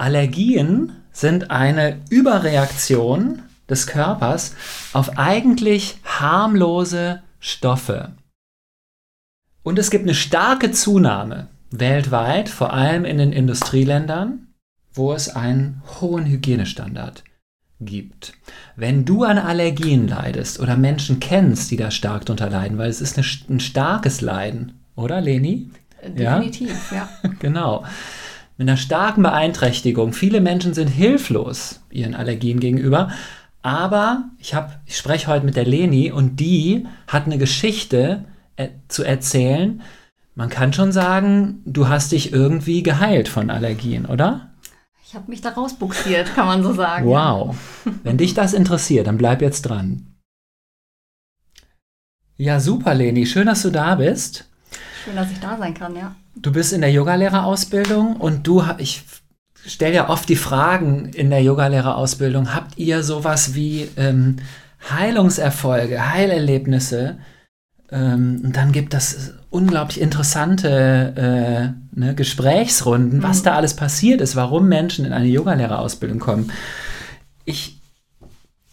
Allergien sind eine Überreaktion des Körpers auf eigentlich harmlose Stoffe. Und es gibt eine starke Zunahme weltweit, vor allem in den Industrieländern, wo es einen hohen Hygienestandard gibt. Wenn du an Allergien leidest oder Menschen kennst, die da stark drunter leiden, weil es ist eine, ein starkes Leiden, oder Leni? Definitiv, ja. ja. genau. Mit einer starken Beeinträchtigung. Viele Menschen sind hilflos ihren Allergien gegenüber. Aber ich, hab, ich spreche heute mit der Leni und die hat eine Geschichte äh, zu erzählen. Man kann schon sagen, du hast dich irgendwie geheilt von Allergien, oder? Ich habe mich da rausbuxiert, kann man so sagen. Wow. Wenn dich das interessiert, dann bleib jetzt dran. Ja, super, Leni. Schön, dass du da bist. Schön, dass ich da sein kann, ja. Du bist in der Yogalehrerausbildung und du, ich stelle ja oft die Fragen in der Yogalehrerausbildung, habt ihr sowas wie ähm, Heilungserfolge, Heilerlebnisse? Ähm, und dann gibt es unglaublich interessante äh, ne, Gesprächsrunden, mhm. was da alles passiert ist, warum Menschen in eine Yogalehrerausbildung kommen. Ich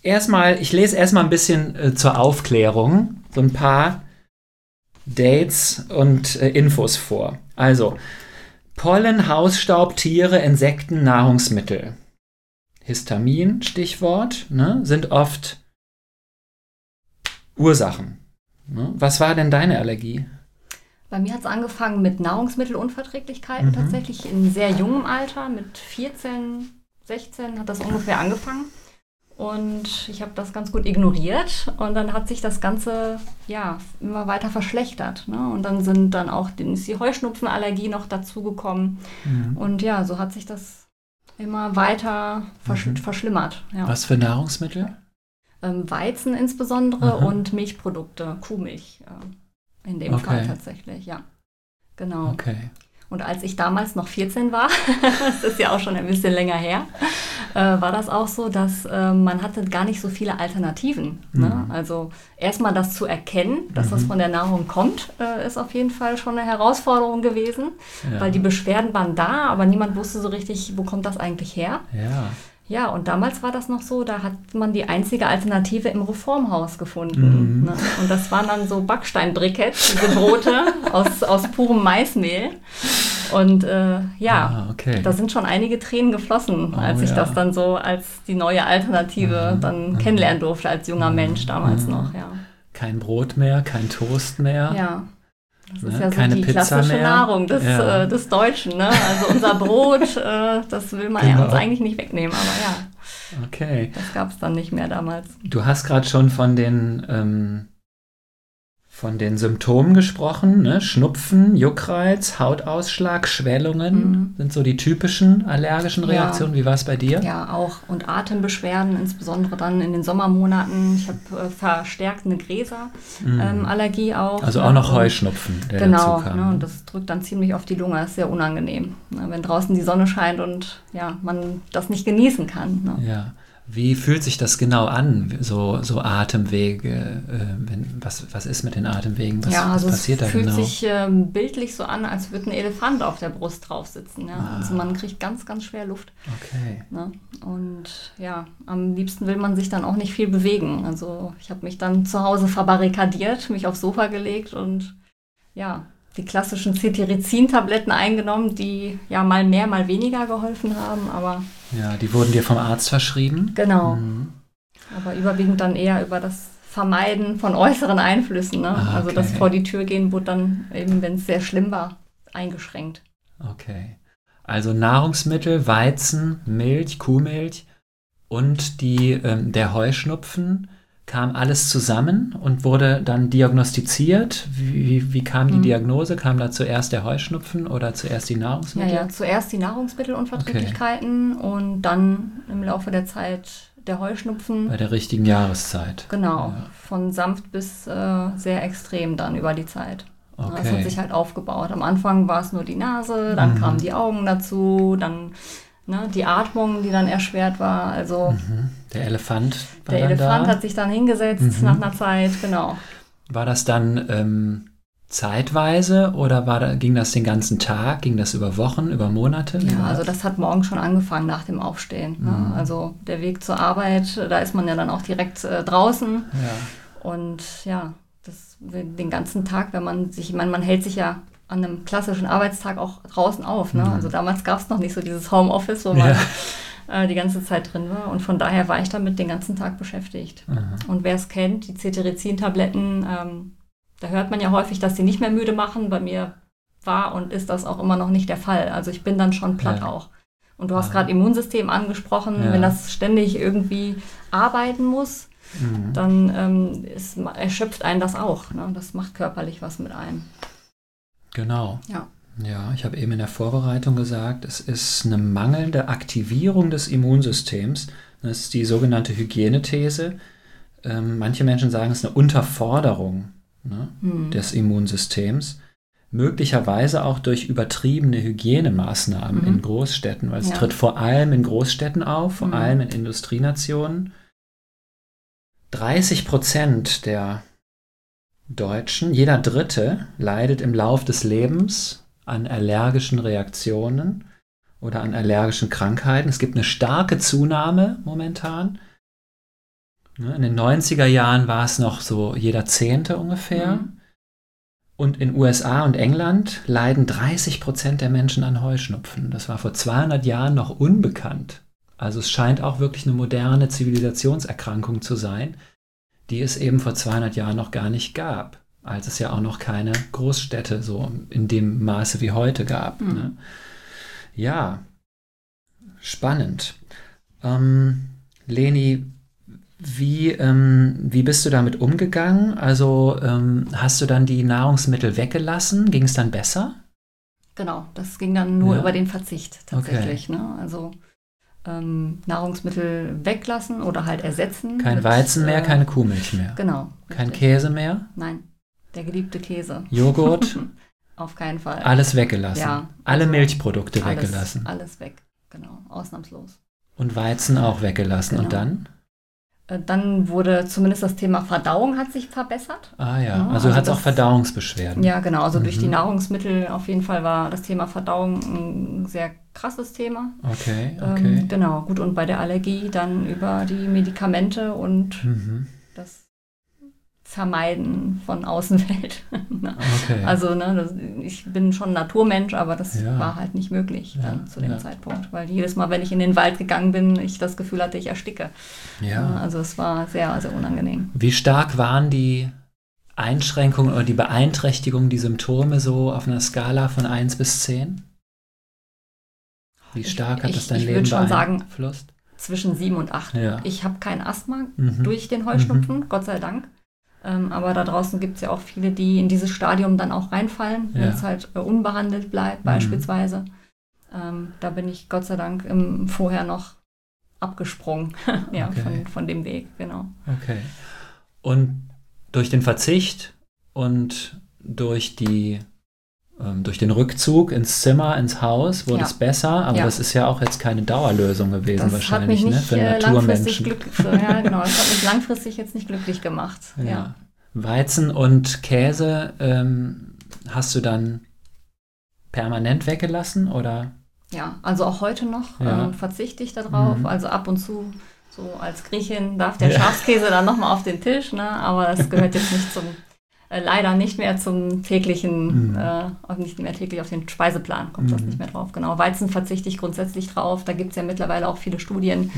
erstmal, ich lese erstmal ein bisschen äh, zur Aufklärung, so ein paar Dates und äh, Infos vor. Also, Pollen, Hausstaub, Tiere, Insekten, Nahrungsmittel. Histamin, Stichwort, ne, sind oft Ursachen. Ne? Was war denn deine Allergie? Bei mir hat es angefangen mit Nahrungsmittelunverträglichkeiten mhm. tatsächlich in sehr jungem Alter. Mit 14, 16 hat das ungefähr angefangen. Und ich habe das ganz gut ignoriert und dann hat sich das Ganze ja immer weiter verschlechtert. Ne? Und dann sind dann auch ist die Heuschnupfenallergie noch dazugekommen. Mhm. Und ja, so hat sich das immer weiter versch mhm. verschlimmert. Ja. Was für Nahrungsmittel? Ähm, Weizen insbesondere mhm. und Milchprodukte, Kuhmilch äh, in dem okay. Fall tatsächlich, ja. Genau. Okay. Und als ich damals noch 14 war, das ist ja auch schon ein bisschen länger her, äh, war das auch so, dass äh, man hatte gar nicht so viele Alternativen. Ne? Mhm. Ne? Also erstmal das zu erkennen, dass mhm. das von der Nahrung kommt, äh, ist auf jeden Fall schon eine Herausforderung gewesen, ja. weil die Beschwerden waren da, aber niemand wusste so richtig, wo kommt das eigentlich her. Ja. Ja, und damals war das noch so, da hat man die einzige Alternative im Reformhaus gefunden. Mhm. Ne? Und das waren dann so Backsteinbriketts, diese Brote aus, aus purem Maismehl. Und äh, ja, ah, okay. da sind schon einige Tränen geflossen, oh, als ich ja. das dann so als die neue Alternative mhm. dann mhm. kennenlernen durfte, als junger mhm. Mensch damals mhm. noch, ja. Kein Brot mehr, kein Toast mehr. Ja. Das ne? ist ja so Keine die Pizza klassische mehr. Nahrung des, ja. äh, des Deutschen. Ne? Also unser Brot, äh, das will man genau. ja uns eigentlich nicht wegnehmen, aber ja. Okay. Das gab es dann nicht mehr damals. Du hast gerade schon von den ähm, von den Symptomen gesprochen. Ne? Schnupfen, Juckreiz, Hautausschlag, Schwellungen mhm. sind so die typischen allergischen Reaktionen. Ja. Wie war es bei dir? Ja, auch. Und Atembeschwerden, insbesondere dann in den Sommermonaten. Ich habe äh, verstärkt eine Gräserallergie mhm. ähm, auch. Also auch noch Heuschnupfen, der genau, dazu kam. Ne? und das drückt dann ziemlich auf die Lunge. Ist sehr unangenehm, ne? wenn draußen die Sonne scheint und ja, man das nicht genießen kann. Ne? Ja. Wie fühlt sich das genau an, so, so Atemwege? Äh, wenn, was, was ist mit den Atemwegen? Was, ja, also was passiert es da genau? fühlt sich ähm, bildlich so an, als würde ein Elefant auf der Brust drauf sitzen. Ja? Ah. Also man kriegt ganz, ganz schwer Luft. Okay. Ne? Und ja, am liebsten will man sich dann auch nicht viel bewegen. Also ich habe mich dann zu Hause verbarrikadiert, mich aufs Sofa gelegt und ja, die klassischen Cetirizin-Tabletten eingenommen, die ja mal mehr, mal weniger geholfen haben, aber... Ja, die wurden dir vom Arzt verschrieben? Genau. Mhm. Aber überwiegend dann eher über das Vermeiden von äußeren Einflüssen. Ne? Ah, okay. Also das vor die Tür gehen wurde dann eben, wenn es sehr schlimm war, eingeschränkt. Okay. Also Nahrungsmittel, Weizen, Milch, Kuhmilch und die, ähm, der Heuschnupfen kam alles zusammen und wurde dann diagnostiziert. Wie, wie kam die hm. Diagnose? Kam da zuerst der Heuschnupfen oder zuerst die Nahrungsmittel? Ja, ja zuerst die Nahrungsmittelunverträglichkeiten okay. und dann im Laufe der Zeit der Heuschnupfen. Bei der richtigen Jahreszeit. Genau, ja. von sanft bis äh, sehr extrem dann über die Zeit. Okay. Das hat sich halt aufgebaut. Am Anfang war es nur die Nase, dann mhm. kamen die Augen dazu, dann ne, die Atmung, die dann erschwert war. Also mhm. der Elefant war Der Elefant da. hat sich dann hingesetzt mhm. nach einer Zeit, genau. War das dann ähm, zeitweise oder war da, ging das den ganzen Tag? Ging das über Wochen, über Monate? Ja, also das hat morgen schon angefangen nach dem Aufstehen. Ne? Mhm. Also der Weg zur Arbeit, da ist man ja dann auch direkt äh, draußen. Ja. Und ja, das, den ganzen Tag, wenn man sich, ich meine, man hält sich ja an einem klassischen Arbeitstag auch draußen auf. Ne? Mhm. Also damals gab es noch nicht so dieses Homeoffice, wo man ja. äh, die ganze Zeit drin war. Und von daher war ich damit den ganzen Tag beschäftigt. Mhm. Und wer es kennt, die Cetirizin-Tabletten, ähm, da hört man ja häufig, dass sie nicht mehr müde machen. Bei mir war und ist das auch immer noch nicht der Fall. Also ich bin dann schon platt ja. auch. Und du hast gerade Immunsystem angesprochen, ja. wenn das ständig irgendwie arbeiten muss, mhm. dann ähm, ist, erschöpft einen das auch. Ne? Das macht körperlich was mit einem. Genau. Ja. Ja, ich habe eben in der Vorbereitung gesagt, es ist eine mangelnde Aktivierung des Immunsystems. Das ist die sogenannte Hygienethese. Ähm, manche Menschen sagen, es ist eine Unterforderung ne, mhm. des Immunsystems. Möglicherweise auch durch übertriebene Hygienemaßnahmen mhm. in Großstädten, weil es ja. tritt vor allem in Großstädten auf, vor mhm. allem in Industrienationen. 30 Prozent der Deutschen, jeder Dritte leidet im Lauf des Lebens an allergischen Reaktionen oder an allergischen Krankheiten. Es gibt eine starke Zunahme momentan. Ne, in den 90er Jahren war es noch so jeder Zehnte ungefähr. Mhm. Und in USA und England leiden 30 Prozent der Menschen an Heuschnupfen. Das war vor 200 Jahren noch unbekannt. Also es scheint auch wirklich eine moderne Zivilisationserkrankung zu sein, die es eben vor 200 Jahren noch gar nicht gab, als es ja auch noch keine Großstädte so in dem Maße wie heute gab. Mhm. Ne? Ja, spannend. Ähm, Leni, wie, ähm, wie bist du damit umgegangen? Also ähm, hast du dann die Nahrungsmittel weggelassen? Ging es dann besser? Genau, das ging dann nur ja. über den Verzicht tatsächlich. Okay. Ne? Also ähm, Nahrungsmittel weglassen oder halt ersetzen. Kein mit, Weizen mehr, äh, keine Kuhmilch mehr. Genau. Kein richtig. Käse mehr? Nein, der geliebte Käse. Joghurt? Auf keinen Fall. Alles weggelassen. Ja. Alle also Milchprodukte alles, weggelassen. Alles weg, genau, ausnahmslos. Und Weizen auch weggelassen. Genau. Und dann? Äh, dann wurde zumindest das Thema Verdauung hat sich verbessert. Ah ja, also, also hat es auch Verdauungsbeschwerden. Ja, genau. Also mhm. durch die Nahrungsmittel auf jeden Fall war das Thema Verdauung ein sehr krasses Thema. Okay, ähm, okay. Ähm, genau, gut. Und bei der Allergie dann über die Medikamente und mhm. das Vermeiden von Außenwelt. Ne? okay. Also ne, das, ich bin schon Naturmensch, aber das ja. war halt nicht möglich ja, dann zu dem ja. Zeitpunkt, weil jedes Mal, wenn ich in den Wald gegangen bin, ich das Gefühl hatte, ich ersticke. Ja. Also es war sehr, sehr unangenehm. Wie stark waren die Einschränkungen oder die Beeinträchtigungen, die Symptome so auf einer Skala von 1 bis 10? Wie stark ich, hat das dein ich, ich Leben schon beeinflusst? Sagen, zwischen 7 und 8. Ich habe kein Asthma mhm. durch den Heuschnupfen, mhm. Gott sei Dank. Ähm, aber da draußen gibt es ja auch viele, die in dieses Stadium dann auch reinfallen, ja. wenn es halt äh, unbehandelt bleibt, mhm. beispielsweise. Ähm, da bin ich Gott sei Dank im Vorher noch abgesprungen ja, okay. von, von dem Weg, genau. Okay. Und durch den Verzicht und durch die durch den Rückzug ins Zimmer, ins Haus wurde ja. es besser, aber ja. das ist ja auch jetzt keine Dauerlösung gewesen das wahrscheinlich, hat mich ne? Für äh, Naturmenschen. Glück, ja, genau, das hat mich langfristig jetzt nicht glücklich gemacht. Ja. ja. Weizen und Käse ähm, hast du dann permanent weggelassen oder? Ja, also auch heute noch ähm, verzichte ich darauf. Mhm. Also ab und zu, so als Griechin, darf der Schafskäse dann nochmal auf den Tisch, ne? aber das gehört jetzt nicht zum äh, leider nicht mehr zum täglichen, mhm. äh, nicht mehr täglich auf den Speiseplan, kommt mhm. das nicht mehr drauf. Genau, Weizen verzichte ich grundsätzlich drauf. Da gibt es ja mittlerweile auch viele Studien, mhm.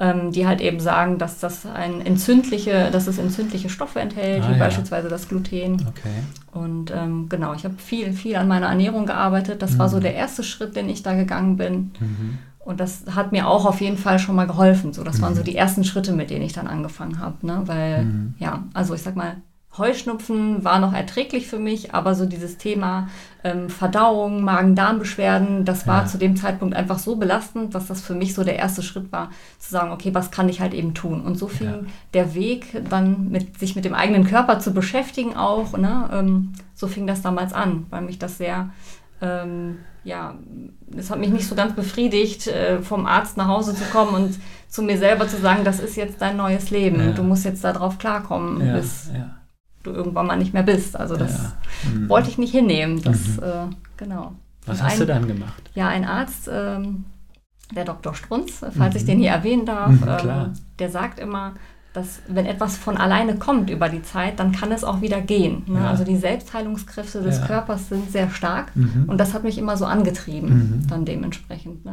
ähm, die halt eben sagen, dass das ein entzündliche, dass es entzündliche Stoffe enthält, ah, wie ja. beispielsweise das Gluten. Okay. Und ähm, genau, ich habe viel, viel an meiner Ernährung gearbeitet. Das war so mhm. der erste Schritt, den ich da gegangen bin. Mhm. Und das hat mir auch auf jeden Fall schon mal geholfen. So, das waren so mhm. die ersten Schritte, mit denen ich dann angefangen habe. Ne? Weil, ja, also ich sag mal, Heuschnupfen war noch erträglich für mich, aber so dieses Thema ähm, Verdauung, Magen-Darm-Beschwerden, das war ja. zu dem Zeitpunkt einfach so belastend, dass das für mich so der erste Schritt war, zu sagen, okay, was kann ich halt eben tun? Und so fing ja. der Weg dann mit sich mit dem eigenen Körper zu beschäftigen auch, ne? Ähm, so fing das damals an, weil mich das sehr ähm, ja, es hat mich nicht so ganz befriedigt, äh, vom Arzt nach Hause zu kommen und zu mir selber zu sagen, das ist jetzt dein neues Leben. Ja. Du musst jetzt darauf klarkommen, bis du irgendwann mal nicht mehr bist. Also das Ja. Mhm. wollte ich nicht hinnehmen. Das, Mhm. äh, genau. Was Und hast ein, du dann gemacht? Ja, ein Arzt, ähm, der Dr. Strunz, äh, falls Mhm. ich den hier erwähnen darf, Mhm, klar. ähm, der sagt immer, dass wenn etwas von alleine kommt über die Zeit, dann kann es auch wieder gehen. Ne? Ja. Also die Selbstheilungskräfte des Ja. Körpers sind sehr stark Mhm. und das hat mich immer so angetrieben, Mhm. dann dementsprechend. Ne?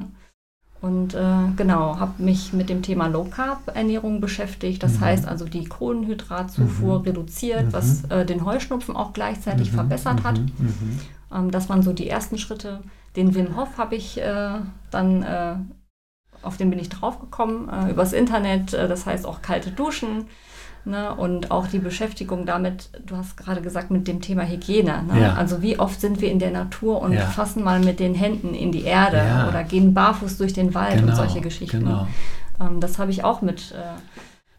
Und äh, genau, habe mich mit dem Thema Low Carb Ernährung beschäftigt. Das Mhm. heißt also die Kohlenhydratzufuhr Mhm. reduziert, Mhm. was äh, den Heuschnupfen auch gleichzeitig Mhm. verbessert hat. Mhm. Mhm. Ähm, das waren so die ersten Schritte. Den Wim Hof habe ich äh, dann, äh, auf den bin ich draufgekommen, äh, übers Internet, äh, das heißt auch kalte Duschen. Ne? Und auch die Beschäftigung damit, du hast gerade gesagt, mit dem Thema Hygiene. Ne? Ja. Also wie oft sind wir in der Natur und Ja. fassen mal mit den Händen in die Erde Ja. oder gehen barfuß durch den Wald Genau, und solche Geschichten. Genau. Ähm, das habe ich auch mit, äh,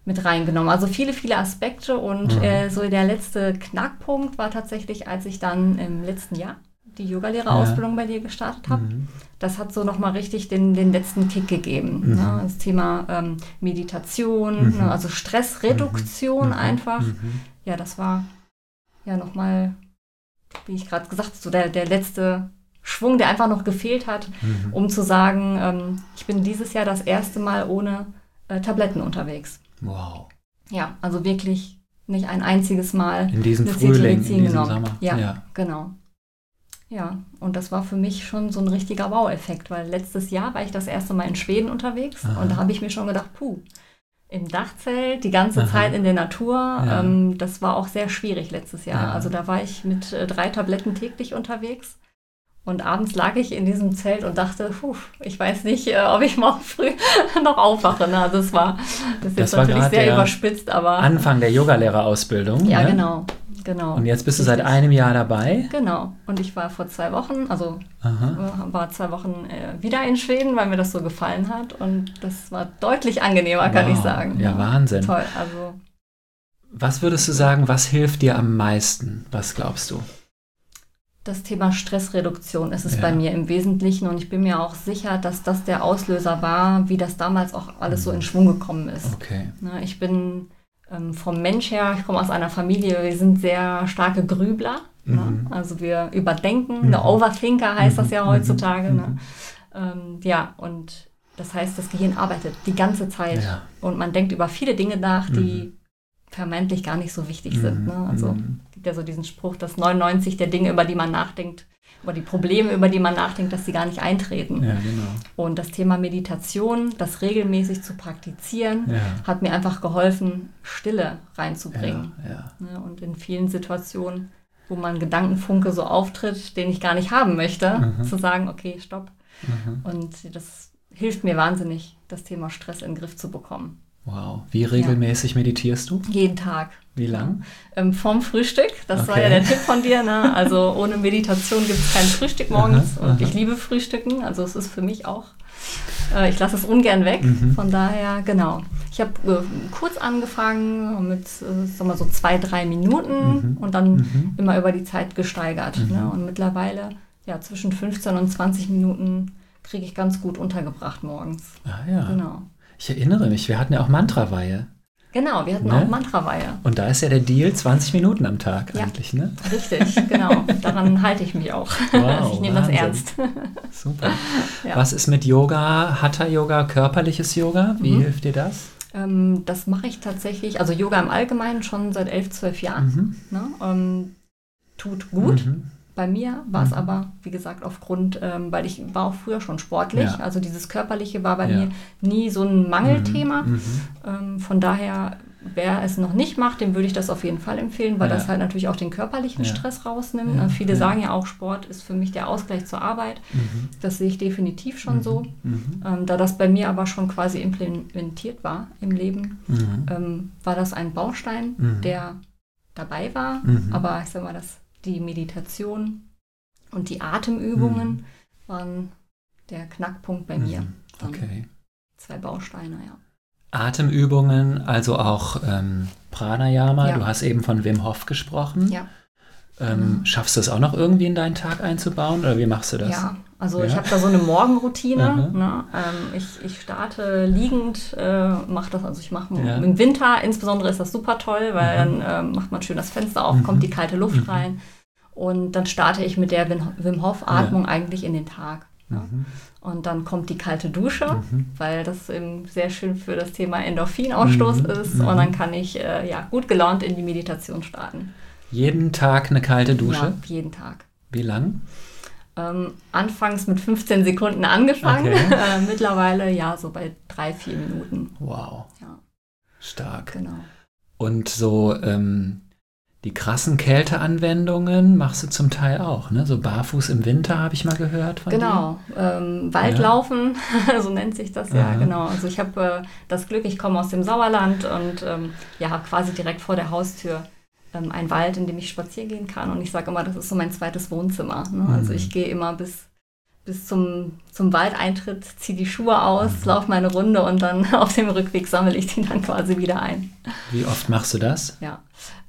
mit reingenommen. Also viele, viele Aspekte und Mhm. äh, so der letzte Knackpunkt war tatsächlich, als ich dann im letzten Jahr die Yogalehrerausbildung bei dir gestartet habe. Mhm. Das hat so nochmal richtig den, den letzten Kick gegeben. Mhm. Ne? Das Thema ähm, Meditation, Mhm. ne? also Stressreduktion Mhm. einfach. Mhm. Ja, das war ja nochmal, wie ich gerade gesagt habe, so der, der letzte Schwung, der einfach noch gefehlt hat, Mhm. um zu sagen, ähm, ich bin dieses Jahr das erste Mal ohne äh, Tabletten unterwegs. Wow. Ja, also wirklich nicht ein einziges Mal. In diesem Frühling, in diesem genommen. Sommer. Ja. ja. Genau. Ja, und das war für mich schon so ein richtiger Wow-Effekt, weil letztes Jahr war ich das erste Mal in Schweden unterwegs Aha. und da habe ich mir schon gedacht, puh, im Dachzelt, die ganze Aha. Zeit in der Natur, Ja. ähm, das war auch sehr schwierig letztes Jahr. Ja. Also da war ich mit äh, drei Tabletten täglich unterwegs und abends lag ich in diesem Zelt und dachte, puh, ich weiß nicht, äh, ob ich morgen früh noch aufwache. Ne? Also es war, das ist Das jetzt war natürlich sehr überspitzt, aber Anfang der Yogalehrerausbildung. ja, ne? genau, genau. Und jetzt bist du seit Richtig. einem Jahr dabei. Genau. Und ich war vor zwei Wochen, also Aha. äh, war zwei Wochen äh, wieder in Schweden, weil mir das so gefallen hat. Und das war deutlich angenehmer, kann Wow. ich sagen. Ja, Wahnsinn. Toll. Also Was würdest du sagen, was hilft dir am meisten? Was glaubst du? das Thema Stressreduktion ist es Ja. bei mir im Wesentlichen. Und ich bin mir auch sicher, dass das der Auslöser war, wie das damals auch alles so in Schwung gekommen ist. Okay. Ne, Ich bin ähm, vom Mensch her, ich komme aus einer Familie, wir sind sehr starke Grübler. Mhm. Ne? Also wir überdenken, Mhm. der Overthinker heißt das ja Mhm. heutzutage. Mhm. Ne? Ähm, ja, und das heißt, das Gehirn arbeitet die ganze Zeit Ja. und man denkt über viele Dinge nach, die vermeintlich gar nicht so wichtig sind. Ne? Also Mhm. gibt ja so diesen Spruch, dass 99 der Dinge, über die man nachdenkt, über die Probleme, über die man nachdenkt, dass sie gar nicht eintreten. Ja, genau. Und das Thema Meditation, das regelmäßig zu praktizieren, Ja. hat mir einfach geholfen, Stille reinzubringen. Ja, ja. Ne? Und in vielen Situationen, wo man Gedankenfunke so auftritt, den ich gar nicht haben möchte, Mhm. zu sagen, okay, stopp. Mhm. Und das hilft mir wahnsinnig, das Thema Stress in den Griff zu bekommen. Wow. Wie regelmäßig meditierst du? Jeden Tag. Wie lang? Ähm, vorm Frühstück, das war Okay. ja der Tipp von dir. Ne? Also ohne Meditation gibt es kein Frühstück morgens. Aha, und aha. ich liebe Frühstücken, also es ist für mich auch, äh, ich lasse es ungern weg. Mhm. Von daher, genau. Ich habe äh, kurz angefangen mit, äh, sag mal so zwei, drei Minuten Mhm. und dann Mhm. immer über die Zeit gesteigert. Mhm. Ne? Und mittlerweile, ja, zwischen 15 und 20 Minuten kriege ich ganz gut untergebracht morgens. Ah ja. Genau. Ich erinnere mich, wir hatten ja auch Mantraweihe. Genau, wir hatten Ne? auch Mantraweihe. Und da ist ja der Deal 20 Minuten am Tag Ja. eigentlich, ne? Richtig, genau. Daran halte ich mich auch. Wow, ich nehme das ernst. Super. Ja. Was ist mit Yoga, Hatha-Yoga, körperliches Yoga? Wie Mhm. hilft dir das? Ähm, das mache ich tatsächlich, also Yoga im Allgemeinen schon seit elf, zwölf Jahren. Mhm. Ne? Ähm, tut gut. Mhm. Bei mir war es Mhm. aber, wie gesagt, aufgrund, ähm, weil ich war auch früher schon sportlich. Ja. Also dieses Körperliche war bei Ja. mir nie so ein Mangelthema. Mhm. Ähm, von daher, wer es noch nicht macht, dem würde ich das auf jeden Fall empfehlen, weil Ja. das halt natürlich auch den körperlichen. Stress rausnimmt. Äh, Viele sagen ja auch, Sport ist für mich der Ausgleich zur Arbeit. Mhm. Das sehe ich definitiv schon Mhm. so. Mhm. Ähm, da das bei mir aber schon quasi implementiert war im Leben, Mhm. ähm, war das ein Baustein, Mhm. der dabei war. Mhm. Aber ich sag mal, dass die Meditation und die Atemübungen Mhm. waren der Knackpunkt bei mir. Mhm. Okay. Zwei Bausteine, ja. Atemübungen, also auch ähm, Pranayama. Ja. Du hast eben von Wim Hof gesprochen. Ja. Ähm, Schaffst du es auch noch irgendwie in deinen Tag einzubauen oder wie machst du das? Ja, also Ja. ich habe da so eine Morgenroutine. Ne? Ähm, ich, ich starte liegend, äh, mache das, also ich mache Ja. im Winter insbesondere ist das super toll, weil Mhm. dann ähm, macht man schön das Fenster auf, Mhm. kommt die kalte Luft Mhm. rein und dann starte ich mit der Wim- Wim Hof Atmung eigentlich in den Tag. Ne? Mhm. Und dann kommt die kalte Dusche, Mhm. weil das eben sehr schön für das Thema Endorphinausstoß Mhm. ist. Mhm. Und dann kann ich äh, ja, gut gelaunt in die Meditation starten. Jeden Tag eine kalte Dusche? Ja, jeden Tag. Wie lang? Ähm, anfangs mit 15 Sekunden angefangen, Okay. äh, mittlerweile ja so bei drei, vier Minuten. Wow, Ja, stark. genau. Und so ähm, die krassen Kälteanwendungen machst du zum Teil auch, ne? So barfuß im Winter habe ich mal gehört von Genau, ähm, Waldlaufen, so nennt sich das ja, Aha. genau. Also ich habe äh, das Glück, ich komme aus dem Sauerland und ähm, ja, habe quasi direkt vor der Haustür ähm, einen Wald, in dem ich spazieren gehen kann. Und ich sage immer, das ist so mein zweites Wohnzimmer. Ne? Also Mhm. ich gehe immer bis, bis zum, zum Waldeintritt, ziehe die Schuhe aus, Mhm. laufe meine Runde und dann auf dem Rückweg sammle ich die dann quasi wieder ein. Wie oft machst du das? Ja.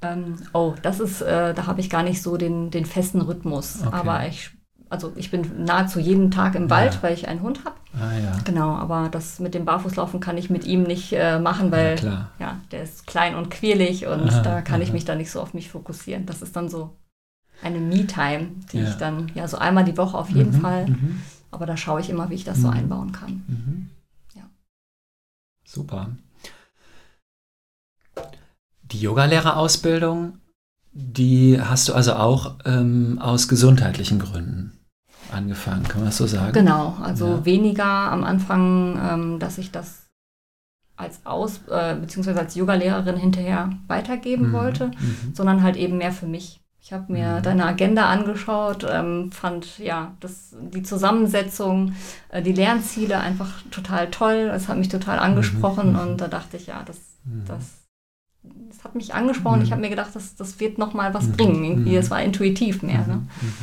Ähm, oh, das ist, äh, da habe ich gar nicht so den, den festen Rhythmus. Okay. Aber ich, also ich bin nahezu jeden Tag im Wald, Ja. weil ich einen Hund habe. Ah ja, Genau, aber das mit dem Barfußlaufen kann ich mit ihm nicht äh, machen, ja weil klar. ja, der ist klein und quirlig und Aha, da kann ich aha. mich dann nicht so auf mich fokussieren. Das ist dann so eine Me-Time, die Ja. ich dann, ja, so einmal die Woche auf jeden Mhm, Fall. Mhm. Aber da schaue ich immer, wie ich das so Mhm. einbauen kann. Mhm. Ja. Super. Die Yogalehrerausbildung, die hast du also auch ähm, aus gesundheitlichen Gründen angefangen, kann man das so sagen? Genau, also Ja. weniger am Anfang, ähm, dass ich das als Aus- äh, beziehungsweise als Yogalehrerin hinterher weitergeben Mhm, wollte, mhm. sondern halt eben mehr für mich. Ich habe mir Mhm. deine Agenda angeschaut, ähm, fand ja das, die Zusammensetzung, äh, die Lernziele einfach total toll. Es hat mich total angesprochen Mhm. und da dachte ich, ja, das, Mhm. das, das hat mich angesprochen. Mhm. Ich habe mir gedacht, das, das wird nochmal was Mhm. bringen. Irgendwie, Mhm. es war intuitiv mehr. Ne? Mhm, mhm.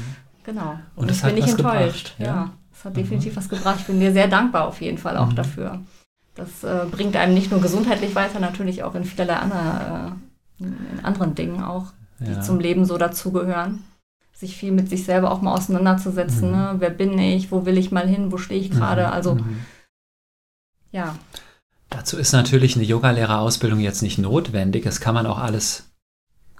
Genau. Und Und, ich bin nicht was enttäuscht. gebracht, ja? ja? es hat Mhm. definitiv was gebracht. Ich bin dir sehr dankbar auf jeden Fall auch Mhm. dafür. Das äh, bringt einem nicht nur gesundheitlich weiter, natürlich auch in vielerlei anderer, äh, in anderen Dingen auch, die Ja. zum Leben so dazugehören. Sich viel mit sich selber auch mal auseinanderzusetzen. Mhm. Ne? Wer bin ich? Wo will ich mal hin? Wo stehe ich gerade? Mhm, Also mhm. ja, Dazu ist natürlich eine Yogalehrerausbildung jetzt nicht notwendig. Das kann man auch alles,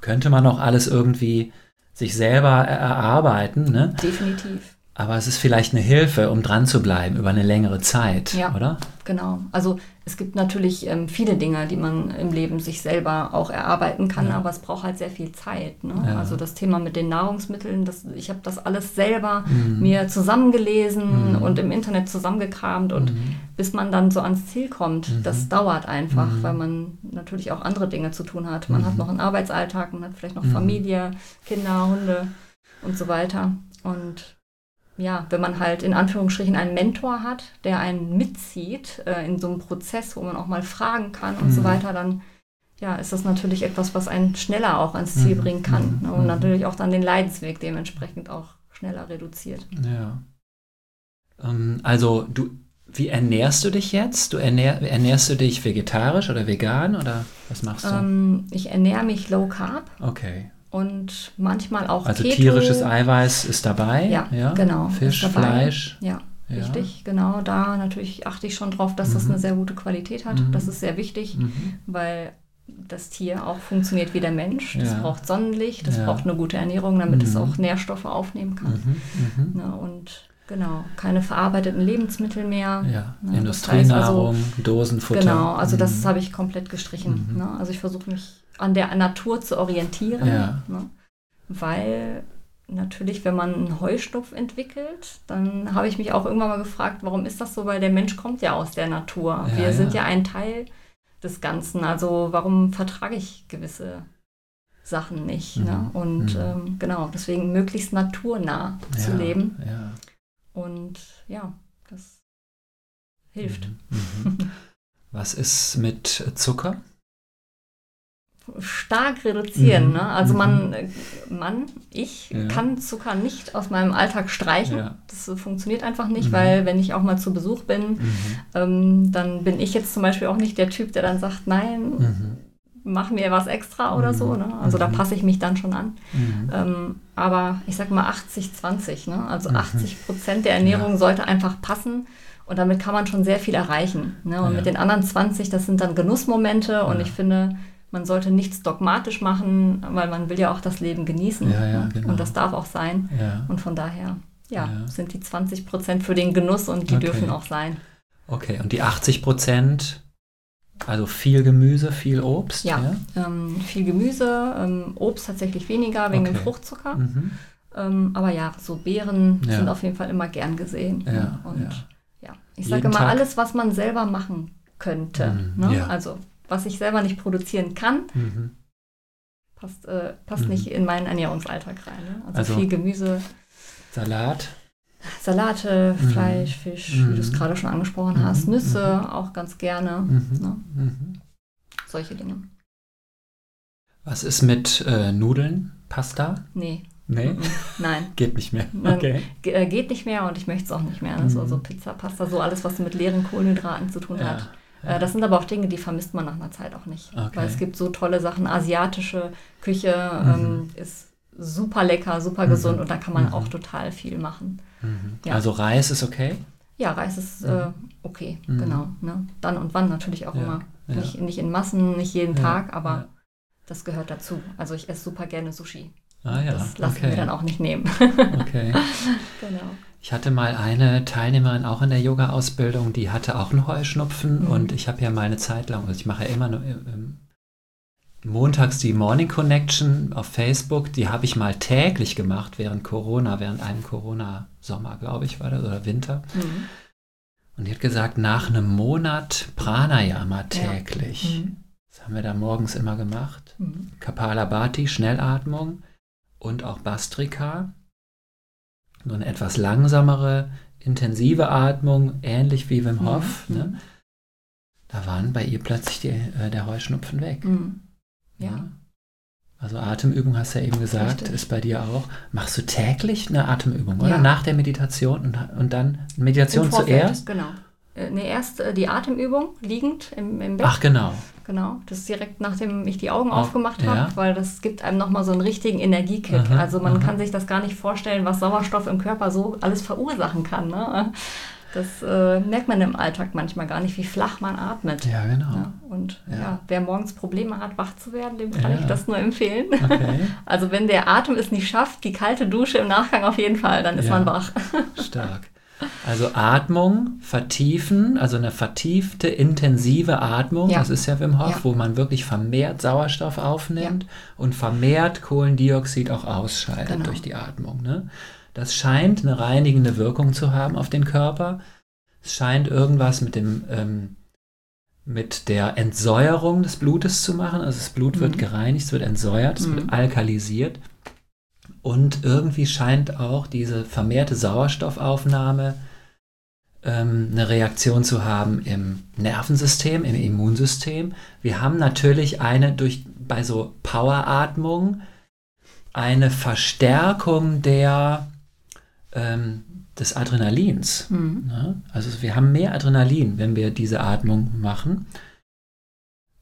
könnte man auch alles irgendwie sich selber er- erarbeiten, ne? definitiv. Aber es ist vielleicht eine Hilfe, um dran zu bleiben über eine längere Zeit, Ja. oder? Genau. Also es gibt natürlich ähm, viele Dinge, die man im Leben sich selber auch erarbeiten kann, Ja. aber es braucht halt sehr viel Zeit. Ne? Ja. Also das Thema mit den Nahrungsmitteln, das, ich habe das alles selber Mhm. mir zusammengelesen Mhm. und im Internet zusammengekramt und Mhm. bis man dann so ans Ziel kommt, Mhm. das dauert einfach, Mhm. weil man natürlich auch andere Dinge zu tun hat. Man Mhm. hat noch einen Arbeitsalltag, man hat vielleicht noch Mhm. Familie, Kinder, Hunde und so weiter. Und ja, wenn man halt in Anführungsstrichen einen Mentor hat, der einen mitzieht äh, in so einem Prozess, wo man auch mal fragen kann und so Mhm. weiter, dann ja, ist das natürlich etwas, was einen schneller auch ans Ziel Mhm. bringen kann. Mhm. Ne? Und Mhm. natürlich auch dann den Leidensweg dementsprechend auch schneller reduziert. Ja. Ähm, also du, wie ernährst du dich jetzt? Du ernähr, ernährst du dich vegetarisch oder vegan oder was machst du? Ähm, ich ernähre mich low carb okay. Und manchmal auch Also Keto. tierisches Eiweiß ist dabei? Ja, genau, Fisch. Fleisch? Ja, Ja. richtig, genau. Da natürlich achte ich schon drauf, dass das Mhm. eine sehr gute Qualität hat. Mhm. Das ist sehr wichtig, Mhm. weil das Tier auch funktioniert wie der Mensch. Das Ja. braucht Sonnenlicht, das Ja. braucht eine gute Ernährung, damit es Mhm. auch Nährstoffe aufnehmen kann. Mhm. Mhm. Ne, und genau, keine verarbeiteten Lebensmittel mehr. Ja, Ja, das Industrienahrung, Dosenfutter. Genau, also das habe ich komplett gestrichen. Ne? Also ich versuche mich an der Natur zu orientieren, Ja. ne? weil natürlich, wenn man einen Heuschnupf entwickelt, dann habe ich mich auch irgendwann mal gefragt, warum ist das so, weil der Mensch kommt ja aus der Natur. Ja, Wir ja. sind ja ein Teil des Ganzen, also warum vertrage ich gewisse Sachen nicht? Mhm. Ne? Und Mhm. ähm, genau, deswegen möglichst naturnah zu ja, leben und ja, das hilft. Mhm. Mhm. Was ist mit Zucker? Stark reduzieren. Mhm. Ne? Also Mhm. man, äh, man, ich Ja. kann Zucker nicht aus meinem Alltag streichen. Ja. Das äh, funktioniert einfach nicht, Mhm. weil wenn ich auch mal zu Besuch bin, Mhm. ähm, dann bin ich jetzt zum Beispiel auch nicht der Typ, der dann sagt, nein, Mhm. mach mir was extra oder so. Ne? Also da passe ich mich dann schon an. Mhm. Ähm, aber ich sag mal 80-20. Ne? Also Mhm. 80 Prozent der Ernährung Ja. sollte einfach passen. Und damit kann man schon sehr viel erreichen. Ne? Und mit den anderen 20, das sind dann Genussmomente. Und ich finde, man sollte nichts dogmatisch machen, weil man will ja auch das Leben genießen. Ja, ja, genau. Und das darf auch sein. Ja. Und von daher, ja, sind die 20 Prozent für den Genuss und die Okay. dürfen auch sein. Okay, und die 80 Prozent, also viel Gemüse, viel Obst? Ja, ähm, viel Gemüse, ähm, Obst tatsächlich weniger wegen dem Okay. Fruchtzucker. Mhm. Ähm, aber ja, so Beeren sind auf jeden Fall immer gern gesehen. Ja? Und ja. ich sage immer, Tag? alles, was man selber machen könnte. Mhm, Ne? ja. Also, was ich selber nicht produzieren kann, Mhm. passt, äh, passt Mhm. nicht in meinen Ernährungsalltag rein. Ne? Also, Also- viel Gemüse, Salat? Salate, Mhm. Fleisch, Fisch, Mhm. wie du es gerade schon angesprochen Mhm, hast, Nüsse mhm. auch ganz gerne, Mhm. ne? Mhm. solche Dinge. Was ist mit äh, Nudeln? Pasta? Nee, Nee, mhm. nein. geht nicht mehr. Okay. Ge äh, geht nicht mehr und ich möchte es auch nicht mehr. Ne? So, Mhm. so Pizza, Pasta, so alles, was mit leeren Kohlenhydraten zu tun hat. Äh, das sind aber auch Dinge, die vermisst man nach einer Zeit auch nicht. Okay. Weil es gibt so tolle Sachen. Asiatische Küche Mhm. ähm, ist super lecker, super Mhm. gesund und da kann man Mhm. auch total viel machen. Mhm. Ja. Also Reis ist okay? Ja, Reis ist äh, okay, Mhm. genau. Ne? Dann und wann natürlich auch Ja, immer. ja. Nicht, nicht in Massen, nicht jeden Tag, aber das gehört dazu. Also ich esse super gerne Sushi. Ah ja, das lasse ich okay. mir dann auch nicht nehmen. okay. genau. Ich hatte mal eine Teilnehmerin auch in der Yoga-Ausbildung, die hatte auch einen Heuschnupfen Mhm. und ich habe ja mal eine Zeit lang, also ich mache ja immer nur, ähm, montags die Morning Connection auf Facebook, die habe ich mal täglich gemacht während Corona, während einem Corona-Sommer, glaube ich, war das, oder Winter. Mhm. Und die hat gesagt, nach einem Monat Pranayama täglich. Mhm. Das haben wir da morgens immer gemacht. Mhm. Kapalabhati, Schnellatmung und auch Bastrika. Nur eine etwas langsamere, intensive Atmung, ähnlich wie Wim Mhm. Hof. Mhm. Ne? Da waren bei ihr plötzlich die, äh, der Heuschnupfen weg. Mhm. Ja. Also Atemübung hast du ja eben gesagt, Richtig. ist bei dir auch. Machst du täglich eine Atemübung, oder? Ja. Nach der Meditation und, und dann Meditation Vorfeld, zuerst? Genau. Äh, nee, erst äh, die Atemübung liegend im, im Bett. Ach genau. Genau. Das ist direkt nachdem ich die Augen Auf- aufgemacht ja. habe, weil das gibt einem nochmal so einen richtigen Energiekick. Aha, also man aha. kann sich das gar nicht vorstellen, was Sauerstoff im Körper so alles verursachen kann. Ne? Das äh, merkt man im Alltag manchmal gar nicht, wie flach man atmet. Ja, genau. Ja, und Ja. ja. wer morgens Probleme hat, wach zu werden, dem kann Ja. ich das nur empfehlen. Okay, Also wenn der Atem es nicht schafft, die kalte Dusche im Nachgang auf jeden Fall, dann ist man wach. stark. Also Atmung vertiefen, also eine vertiefte, intensive Atmung, Ja. das ist ja Wim Hof, Ja. wo man wirklich vermehrt Sauerstoff aufnimmt und vermehrt Kohlendioxid auch ausscheidet Genau. durch die Atmung. Ne? Das scheint eine reinigende Wirkung zu haben auf den Körper. Es scheint irgendwas mit dem ähm, mit der Entsäuerung des Blutes zu machen. Also das Blut wird Mhm. gereinigt, es wird entsäuert, es Mhm. wird alkalisiert. Und irgendwie scheint auch diese vermehrte Sauerstoffaufnahme ähm, eine Reaktion zu haben im Nervensystem, im Immunsystem. Wir haben natürlich eine durch bei so Poweratmung eine Verstärkung der ähm, des Adrenalins. Mhm. Ne? Also wir haben mehr Adrenalin, wenn wir diese Atmung machen.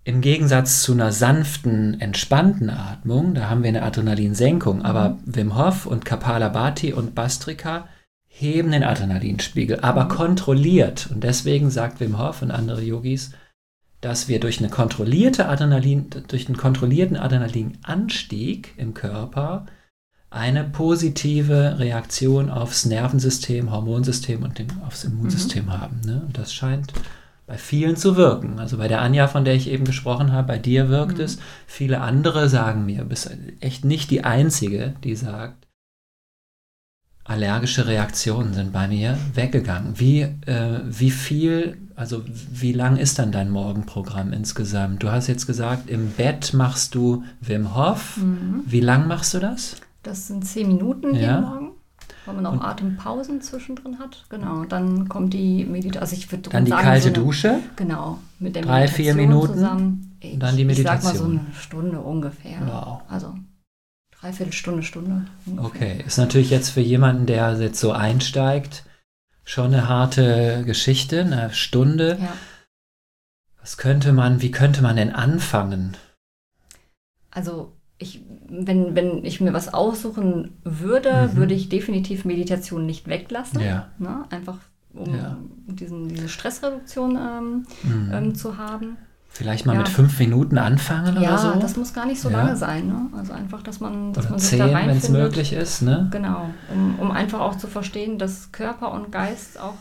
Im Gegensatz zu einer sanften, entspannten Atmung, da haben wir eine Adrenalinsenkung. Aber Wim Hof und Kapalabhati und Bastrika heben den Adrenalinspiegel, aber Mhm. kontrolliert. Und deswegen sagt Wim Hof und andere Yogis, dass wir durch eine kontrollierte Adrenalin, durch einen kontrollierten Adrenalinanstieg im Körper eine positive Reaktion aufs Nervensystem, Hormonsystem und den, aufs Immunsystem haben. Ne? Und das scheint bei vielen zu wirken. Also bei der Anja, von der ich eben gesprochen habe, bei dir wirkt Mhm. es. Viele andere sagen mir, du bist echt nicht die Einzige, die sagt, allergische Reaktionen sind bei mir weggegangen. Wie, äh, wie viel, also wie lang ist dann dein Morgenprogramm insgesamt? Du hast jetzt gesagt, im Bett machst du Wim Hof. Mhm. Wie lang machst du das? Das sind zehn Minuten Ja. jeden Morgen, weil man auch Und- Atempausen zwischendrin hat. Genau. Dann kommt die Meditation. Also ich würde Dann die sagen, kalte so eine, Dusche? Genau. Mit der Drei, vier Meditation Minuten zusammen. Ich, und dann die Ich sag mal so Meditation. eine Stunde ungefähr. Wow. Also dreiviertel Stunde, Stunde. Ungefähr. Okay, ist natürlich jetzt für jemanden, der jetzt so einsteigt, schon eine harte Geschichte, eine Stunde. Ja. Was könnte man, wie könnte man denn anfangen? Also ich, wenn, wenn ich mir was aussuchen würde, mhm. würde ich definitiv Meditation nicht weglassen. Ja. Ne? Einfach um ja. diesen, diese Stressreduktion ähm, mhm. ähm, zu haben. Vielleicht mal ja. mit fünf Minuten anfangen ja, oder so? Ja, das muss gar nicht so lange sein. Ne? Also einfach, dass man, dass oder man sich zehn, wenn es möglich ist. Ne? Genau, um, um einfach auch zu verstehen, dass Körper und Geist auch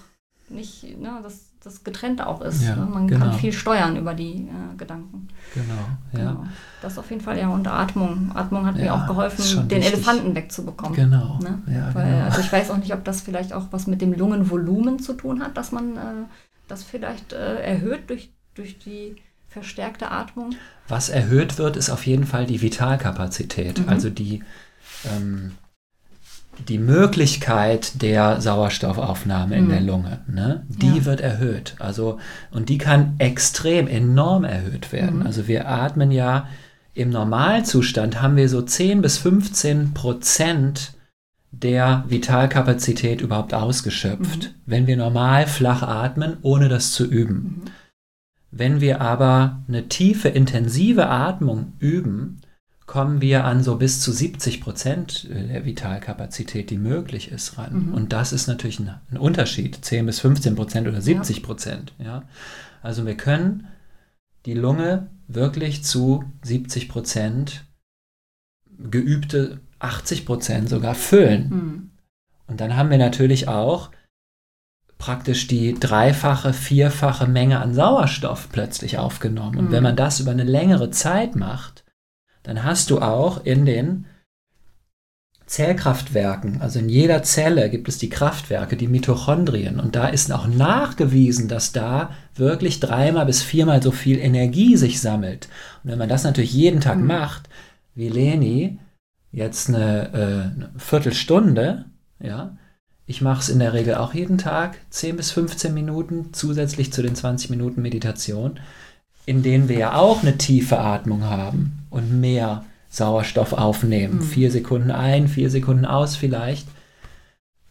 nicht, ne, dass das getrennt auch ist. Ja, ne? Man genau. kann viel steuern über die äh, Gedanken. Genau, ja. Genau. Das auf jeden Fall, ja, und Atmung. Atmung hat ja, mir auch geholfen, den wichtig. Elefanten wegzubekommen. Genau. Ne? Ja, Weil, genau. Also ich weiß auch nicht, ob das vielleicht auch was mit dem Lungenvolumen zu tun hat, dass man äh, das vielleicht äh, erhöht durch, durch die verstärkte Atmung. Was erhöht wird, ist auf jeden Fall die Vitalkapazität, mhm. also die ähm, die Möglichkeit der Sauerstoffaufnahme in mhm. der Lunge, ne, die ja. wird erhöht. Also, und die kann extrem, enorm erhöht werden. Mhm. Also wir atmen ja im Normalzustand haben wir so 10 bis 15 Prozent der Vitalkapazität überhaupt ausgeschöpft, mhm. wenn wir normal flach atmen, ohne das zu üben. Mhm. Wenn wir aber eine tiefe, intensive Atmung üben, kommen wir an so bis zu 70 Prozent der Vitalkapazität, die möglich ist, ran. Mhm. Und das ist natürlich ein, ein, Unterschied, 10 bis 15 Prozent oder 70 Prozent. Ja. ja. Also wir können die Lunge wirklich zu 70 Prozent, geübte 80 Prozent sogar füllen. Mhm. Und dann haben wir natürlich auch praktisch die dreifache, vierfache Menge an Sauerstoff plötzlich aufgenommen. Und mhm. wenn man das über eine längere Zeit macht, dann hast du auch in den Zellkraftwerken, also in jeder Zelle gibt es die Kraftwerke, die Mitochondrien. Und da ist auch nachgewiesen, dass da wirklich dreimal bis viermal so viel Energie sich sammelt. Und wenn man das natürlich jeden Tag mhm. macht, wie Leni, jetzt eine, äh, eine Viertelstunde, ja, ich mache es in der Regel auch jeden Tag, 10 bis 15 Minuten, zusätzlich zu den 20 Minuten Meditation, in denen wir ja auch eine tiefe Atmung haben und mehr Sauerstoff aufnehmen. Mhm. Vier Sekunden ein, vier Sekunden aus vielleicht.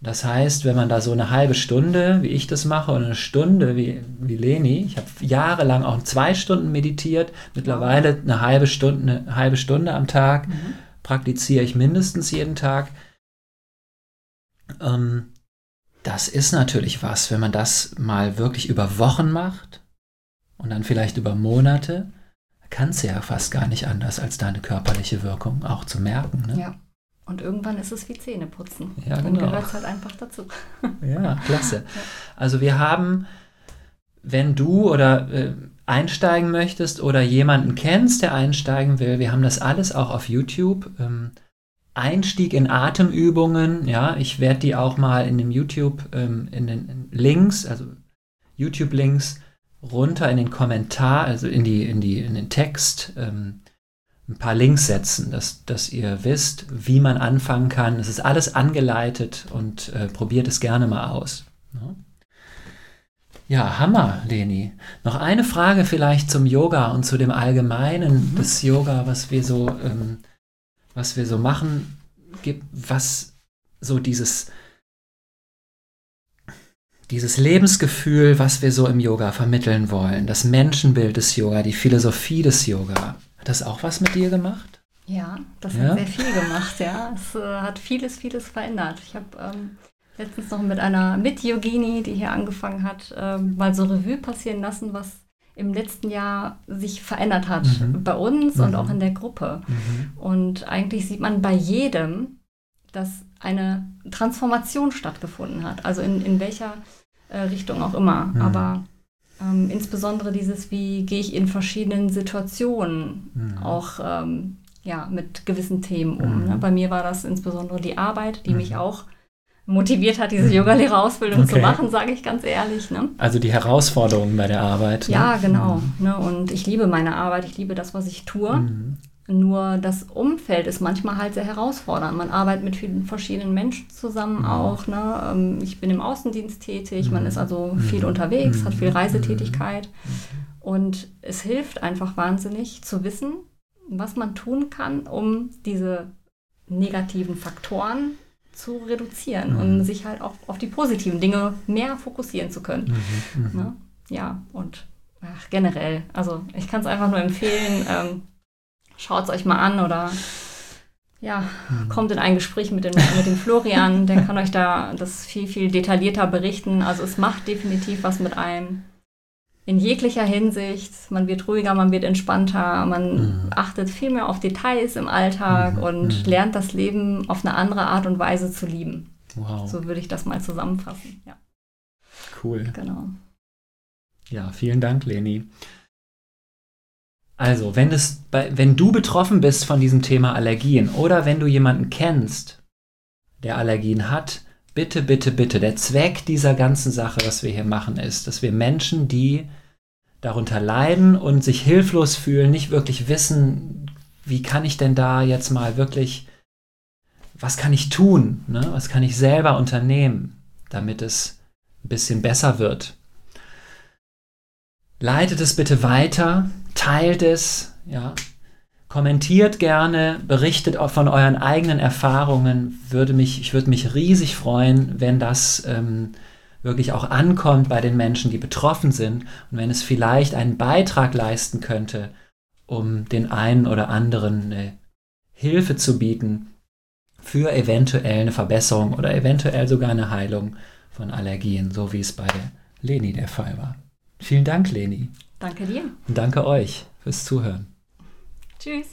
Das heißt, wenn man da so eine halbe Stunde, wie ich das mache, oder eine Stunde wie, wie Leni, ich habe jahrelang auch zwei Stunden meditiert, mittlerweile eine halbe Stunde, eine halbe Stunde am Tag, mhm. praktiziere ich mindestens jeden Tag. Ähm, das ist natürlich was, wenn man das mal wirklich über Wochen macht und dann vielleicht über Monate, kannst du ja fast gar nicht anders, als deine körperliche Wirkung auch zu merken. Ne? Ja. Und irgendwann ist es wie Zähneputzen. Ja, Dann genau. gehört es halt einfach dazu. Ja, klasse. Also wir haben, wenn du oder äh, einsteigen möchtest oder jemanden kennst, der einsteigen will, wir haben das alles auch auf YouTube. Ähm, Einstieg in Atemübungen, ja, ich werde die auch mal in dem YouTube, ähm, in den Links, also YouTube-Links runter in den Kommentar, also in, die, in, die, in den Text, ähm, ein paar Links setzen, dass, dass ihr wisst, wie man anfangen kann. Es ist alles angeleitet und äh, probiert es gerne mal aus. Ne? Ja, Hammer, Leni. Noch eine Frage vielleicht zum Yoga und zu dem Allgemeinen mhm. des Yoga, was wir so, ähm, was wir so machen, gibt, was so dieses dieses Lebensgefühl, was wir so im Yoga vermitteln wollen, das Menschenbild des Yoga, die Philosophie des Yoga, hat das auch was mit dir gemacht? Ja, das ja? hat sehr viel gemacht, ja. Es äh, hat vieles, vieles verändert. Ich habe ähm, letztens noch mit einer Mit-Yogini, die hier angefangen hat, äh, mal so Revue passieren lassen, was im letzten Jahr sich verändert hat mhm. bei uns mhm. und auch in der Gruppe. Mhm. Und eigentlich sieht man bei jedem, dass eine Transformation stattgefunden hat. Also in, in welcher äh, Richtung auch immer. Mhm. Aber ähm, insbesondere dieses, wie gehe ich in verschiedenen Situationen mhm. auch ähm, ja, mit gewissen Themen um. Ne? Mhm. Bei mir war das insbesondere die Arbeit, die mich mhm. auch motiviert hat, diese mhm. Yogalehrerausbildung okay. zu machen, sage ich ganz ehrlich. Ne? Also die Herausforderungen bei der Arbeit. Ne? Ja, genau. Ne? Und ich liebe meine Arbeit, ich liebe das, was ich tue. Mhm. Nur das Umfeld ist manchmal halt sehr herausfordernd. Man arbeitet mit vielen verschiedenen Menschen zusammen mhm. auch. Ne? Ähm, ich bin im Außendienst tätig, mhm. man ist also viel mhm. unterwegs, hat viel mhm. Reisetätigkeit. Mhm. Und es hilft einfach wahnsinnig zu wissen, was man tun kann, um diese negativen Faktoren zu reduzieren mhm. und sich halt auch auf die positiven Dinge mehr fokussieren zu können. Ne? Ja, und ach, generell, also ich kann es einfach nur empfehlen, ähm, schaut es euch mal an oder ja, mhm. kommt in ein Gespräch mit dem, mit dem Florian, der kann euch da das viel, viel detaillierter berichten. Also es macht definitiv was mit einem. In jeglicher Hinsicht. Man wird ruhiger, man wird entspannter, man mhm. achtet viel mehr auf Details im Alltag mhm. und mhm. lernt das Leben auf eine andere Art und Weise zu lieben. Wow. So würde ich das mal zusammenfassen. Ja. Cool. Genau. Ja, vielen Dank, Leni. Also, wenn, es wenn du betroffen bist von diesem Thema Allergien oder wenn du jemanden kennst, der Allergien hat, bitte, bitte, bitte, der Zweck dieser ganzen Sache, was wir hier machen, ist, dass wir Menschen, die darunter leiden und sich hilflos fühlen, nicht wirklich wissen, wie kann ich denn da jetzt mal wirklich, was kann ich tun, ne? was kann ich selber unternehmen, damit es ein bisschen besser wird. Leitet es bitte weiter, teilt es, ja. Kommentiert gerne, berichtet auch von euren eigenen Erfahrungen. Würde mich, ich würde mich riesig freuen, wenn das ähm, wirklich auch ankommt bei den Menschen, die betroffen sind und wenn es vielleicht einen Beitrag leisten könnte, um den einen oder anderen eine Hilfe zu bieten für eventuell eine Verbesserung oder eventuell sogar eine Heilung von Allergien, so wie es bei Leni der Fall war. Vielen Dank, Leni. Danke dir. Und danke euch fürs Zuhören. Tschüss.